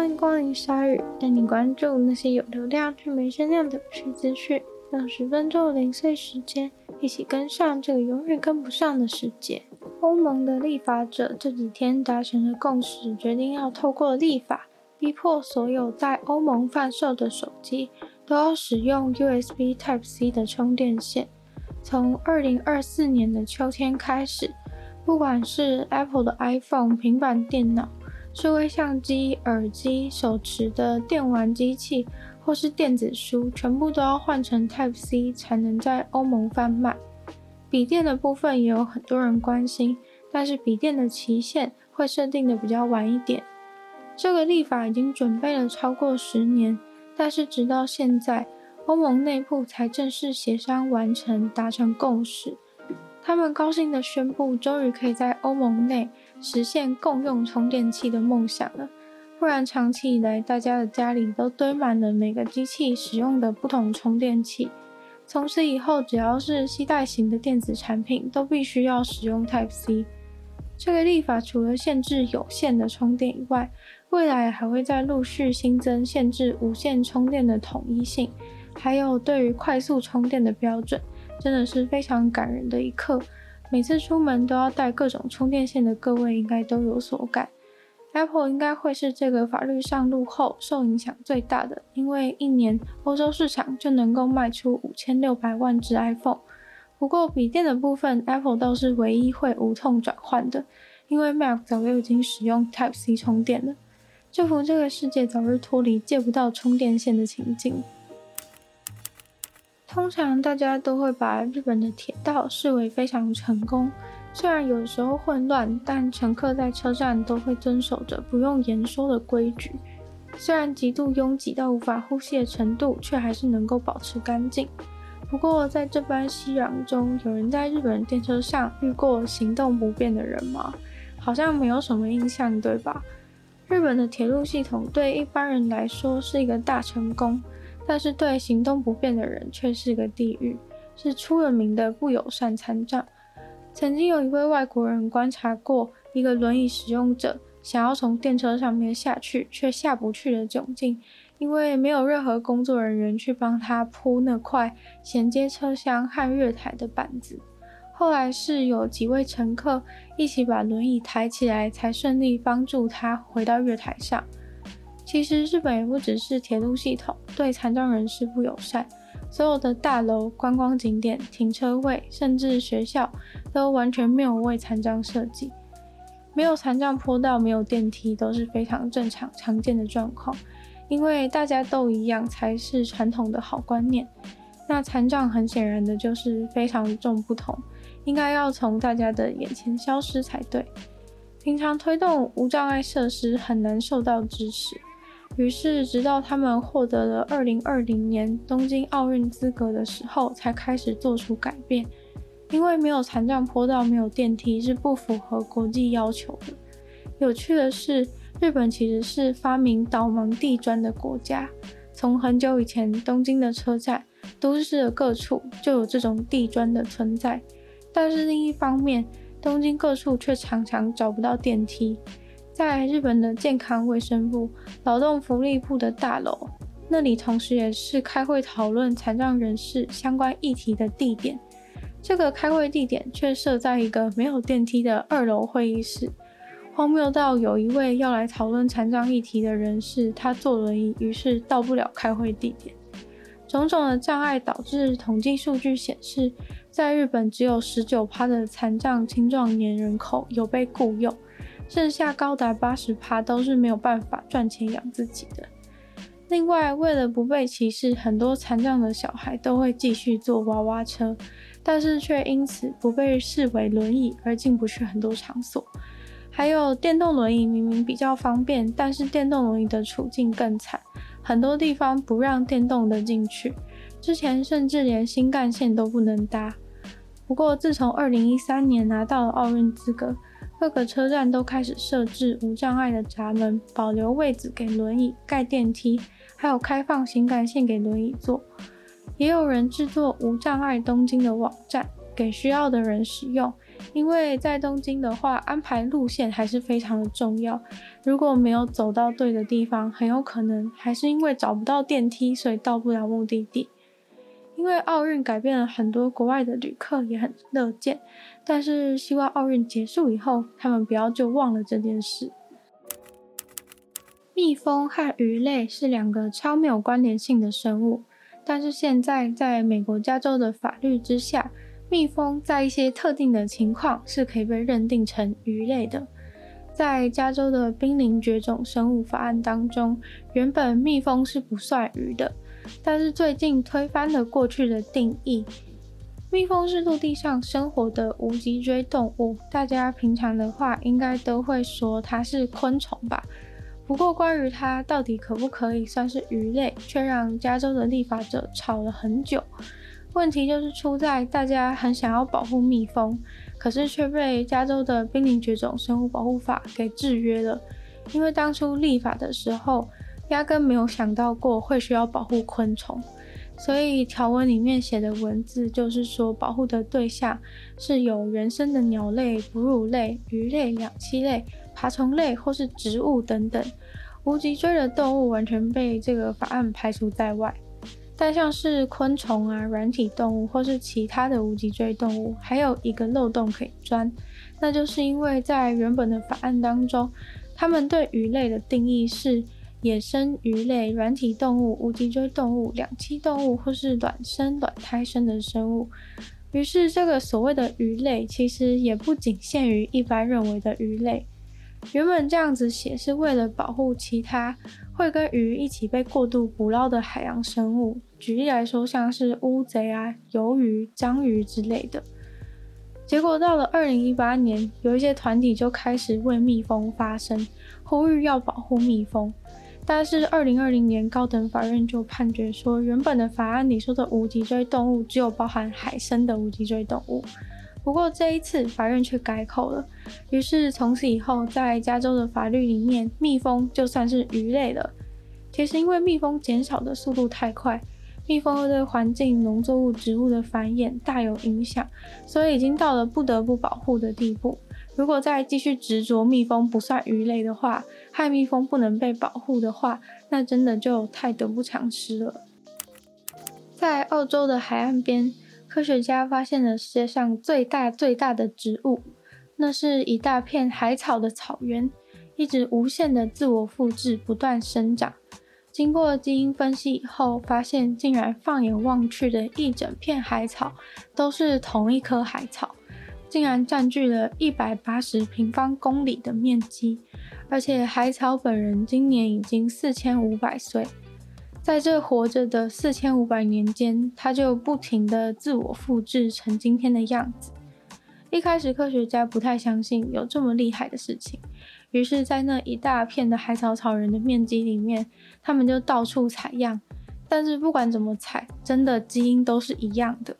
欢迎光临鲨鱼，带你关注那些有流量却没声量的有趣资讯。用十分钟的零碎时间，一起跟上这个永远跟不上的世界。欧盟的立法者这几天达成了共识，决定要透过立法，逼迫所有在欧盟贩售的手机都要使用 USB Type-C 的充电线。从二零二四年的秋天开始，不管是 Apple 的 iPhone、平板电脑、数位相机、耳机、手持的电玩机器，或是电子书，全部都要换成 Type-C 才能在欧盟贩卖。笔电的部分也有很多人关心，但是笔电的期限会设定的比较晚一点。这个立法已经准备了超过十年，但是直到现在，欧盟内部才正式协商完成，达成共识。他们高兴地宣布，终于可以在欧盟内实现共用充电器的梦想了。不然，长期以来，大家的家里都堆满了每个机器使用的不同充电器。从此以后，只要是携带型的电子产品，都必须要使用 Type-C。这个立法除了限制有线的充电以外，未来还会再陆续新增限制无线充电的统一性，还有对于快速充电的标准。真的是非常感人的一刻。每次出门都要带各种充电线的各位，应该都有所感。Apple 应该会是这个法律上路后受影响最大的，因为一年欧洲市场就能够卖出五千六百万只 iPhone。不过笔电的部分，Apple 倒是唯一会无痛转换的，因为 Mac 早就已经使用 Type-C 充电了。祝福这个世界早日脱离借不到充电线的情境。通常大家都会把日本的铁道视为非常成功，虽然有时候混乱，但乘客在车站都会遵守着不用言说的规矩。虽然极度拥挤到无法呼吸的程度，却还是能够保持干净。不过在这般熙攘中，有人在日本电车上遇过行动不便的人吗？好像没有什么印象，对吧？日本的铁路系统对一般人来说是一个大成功。但是对行动不便的人却是个地狱，是出了名的不友善残障。曾经有一位外国人观察过一个轮椅使用者想要从电车上面下去，却下不去的窘境，因为没有任何工作人员去帮他铺那块衔接车厢和月台的板子。后来是有几位乘客一起把轮椅抬起来，才顺利帮助他回到月台上。其实日本也不只是铁路系统对残障人士不友善，所有的大楼、观光景点、停车位，甚至学校，都完全没有为残障设计。没有残障坡道，没有电梯，都是非常正常常见的状况。因为大家都一样，才是传统的好观念。那残障很显然的就是非常与众不同，应该要从大家的眼前消失才对。平常推动无障碍设施很难受到支持。于是，直到他们获得了2020年东京奥运资格的时候，才开始做出改变。因为没有残障坡道、没有电梯是不符合国际要求的。有趣的是，日本其实是发明导盲地砖的国家。从很久以前，东京的车站、都市的各处就有这种地砖的存在。但是另一方面，东京各处却常常找不到电梯。在日本的健康卫生部、劳动福利部的大楼，那里同时也是开会讨论残障人士相关议题的地点。这个开会地点却设在一个没有电梯的二楼会议室，荒谬到有一位要来讨论残障议题的人士，他坐轮椅，于是到不了开会地点。种种的障碍导致统计数据显示，在日本只有十九趴的残障青壮年人口有被雇佣。剩下高达八十趴都是没有办法赚钱养自己的。另外，为了不被歧视，很多残障的小孩都会继续坐娃娃车，但是却因此不被视为轮椅而进不去很多场所。还有电动轮椅明明比较方便，但是电动轮椅的处境更惨，很多地方不让电动的进去，之前甚至连新干线都不能搭。不过，自从二零一三年拿到了奥运资格。各个车站都开始设置无障碍的闸门，保留位置给轮椅，盖电梯，还有开放新干线给轮椅坐。也有人制作无障碍东京的网站，给需要的人使用，因为在东京的话，安排路线还是非常的重要。如果没有走到对的地方，很有可能还是因为找不到电梯，所以到不了目的地。因为奥运改变了很多国外的旅客，也很乐见。但是希望奥运结束以后，他们不要就忘了这件事。蜜蜂和鱼类是两个超没有关联性的生物，但是现在在美国加州的法律之下，蜜蜂在一些特定的情况是可以被认定成鱼类的。在加州的濒临绝种生物法案当中，原本蜜蜂是不算鱼的，但是最近推翻了过去的定义。蜜蜂是陆地上生活的无脊椎动物，大家平常的话应该都会说它是昆虫吧。不过关于它到底可不可以算是鱼类，却让加州的立法者吵了很久。问题就是出在大家很想要保护蜜蜂，可是却被加州的濒临绝种生物保护法给制约了。因为当初立法的时候，压根没有想到过会需要保护昆虫，所以条文里面写的文字就是说，保护的对象是有原生的鸟类、哺乳类、鱼类、两栖类、爬虫类或是植物等等，无脊椎的动物完全被这个法案排除在外。但像是昆虫啊、软体动物或是其他的无脊椎动物，还有一个漏洞可以钻，那就是因为在原本的法案当中，他们对鱼类的定义是野生鱼类、软体动物、无脊椎动物、两栖动物或是卵生、卵胎生的生物。于是，这个所谓的鱼类其实也不仅限于一般认为的鱼类。原本这样子写是为了保护其他会跟鱼一起被过度捕捞的海洋生物，举例来说，像是乌贼啊、鱿鱼、章鱼之类的。结果到了二零一八年，有一些团体就开始为蜜蜂发声，呼吁要保护蜜蜂。但是二零二零年高等法院就判决说，原本的法案里说的无脊椎动物只有包含海参的无脊椎动物。不过这一次法院却改口了，于是从此以后，在加州的法律里面，蜜蜂就算是鱼类了。其实因为蜜蜂减少的速度太快，蜜蜂会对环境、农作物、植物的繁衍大有影响，所以已经到了不得不保护的地步。如果再继续执着蜜蜂不算鱼类的话，害蜜蜂不能被保护的话，那真的就太得不偿失了。在澳洲的海岸边。科学家发现了世界上最大最大的植物，那是一大片海草的草原，一直无限的自我复制，不断生长。经过基因分析以后，发现竟然放眼望去的一整片海草都是同一棵海草，竟然占据了一百八十平方公里的面积，而且海草本人今年已经四千五百岁。在这活着的四千五百年间，它就不停地自我复制成今天的样子。一开始，科学家不太相信有这么厉害的事情，于是，在那一大片的海草草人的面积里面，他们就到处采样。但是，不管怎么采，真的基因都是一样的。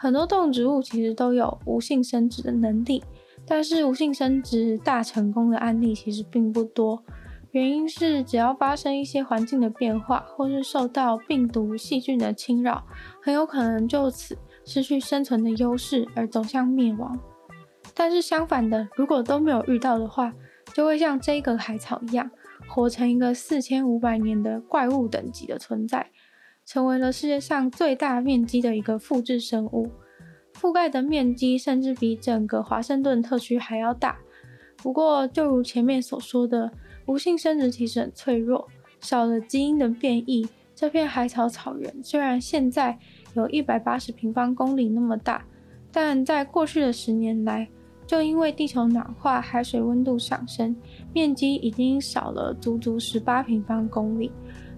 很多动植物其实都有无性生殖的能力，但是无性生殖大成功的案例其实并不多。原因是，只要发生一些环境的变化，或是受到病毒、细菌的侵扰，很有可能就此失去生存的优势而走向灭亡。但是相反的，如果都没有遇到的话，就会像这个海草一样，活成一个四千五百年的怪物等级的存在，成为了世界上最大面积的一个复制生物，覆盖的面积甚至比整个华盛顿特区还要大。不过，就如前面所说的。无性生殖其实很脆弱，少了基因的变异，这片海草草原虽然现在有一百八十平方公里那么大，但在过去的十年来，就因为地球暖化、海水温度上升，面积已经少了足足十八平方公里，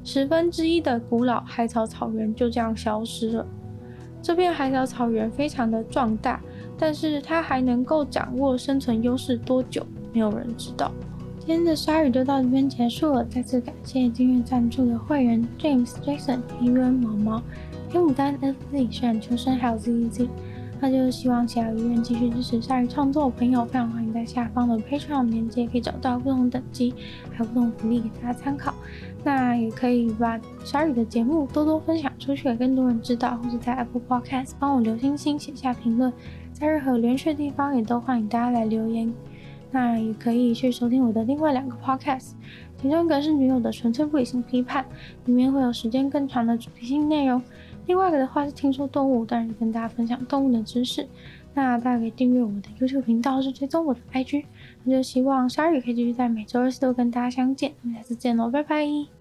十分之一的古老海草草原就这样消失了。这片海草草原非常的壮大，但是它还能够掌握生存优势多久，没有人知道。今天的鲨鱼就到这边结束了，再次感谢订阅赞助的会员 James、Jason、伊恩、毛毛、黑牡丹、FZ、炫秋生还有 ZZ。那就是希望其他意愿继续支持鲨鱼创作的朋友，非常欢迎在下方的 Patreon 链接可以找到不同等级还有不同福利给大家参考。那也可以把鲨鱼的节目多多分享出去，给更多人知道，或者在 Apple Podcast 帮我留星星、写下评论。在任何连续的地方也都欢迎大家来留言。那也可以去收听我的另外两个 podcast，其中一个是女友的纯粹不理性批判，里面会有时间更长的主题性内容；另外一个的话是听说动物，但是跟大家分享动物的知识。那大家可以订阅我的 YouTube 频道，是追踪我的 IG。那就希望鲨鱼可以继续在每周二四都跟大家相见。我们下次见喽，拜拜。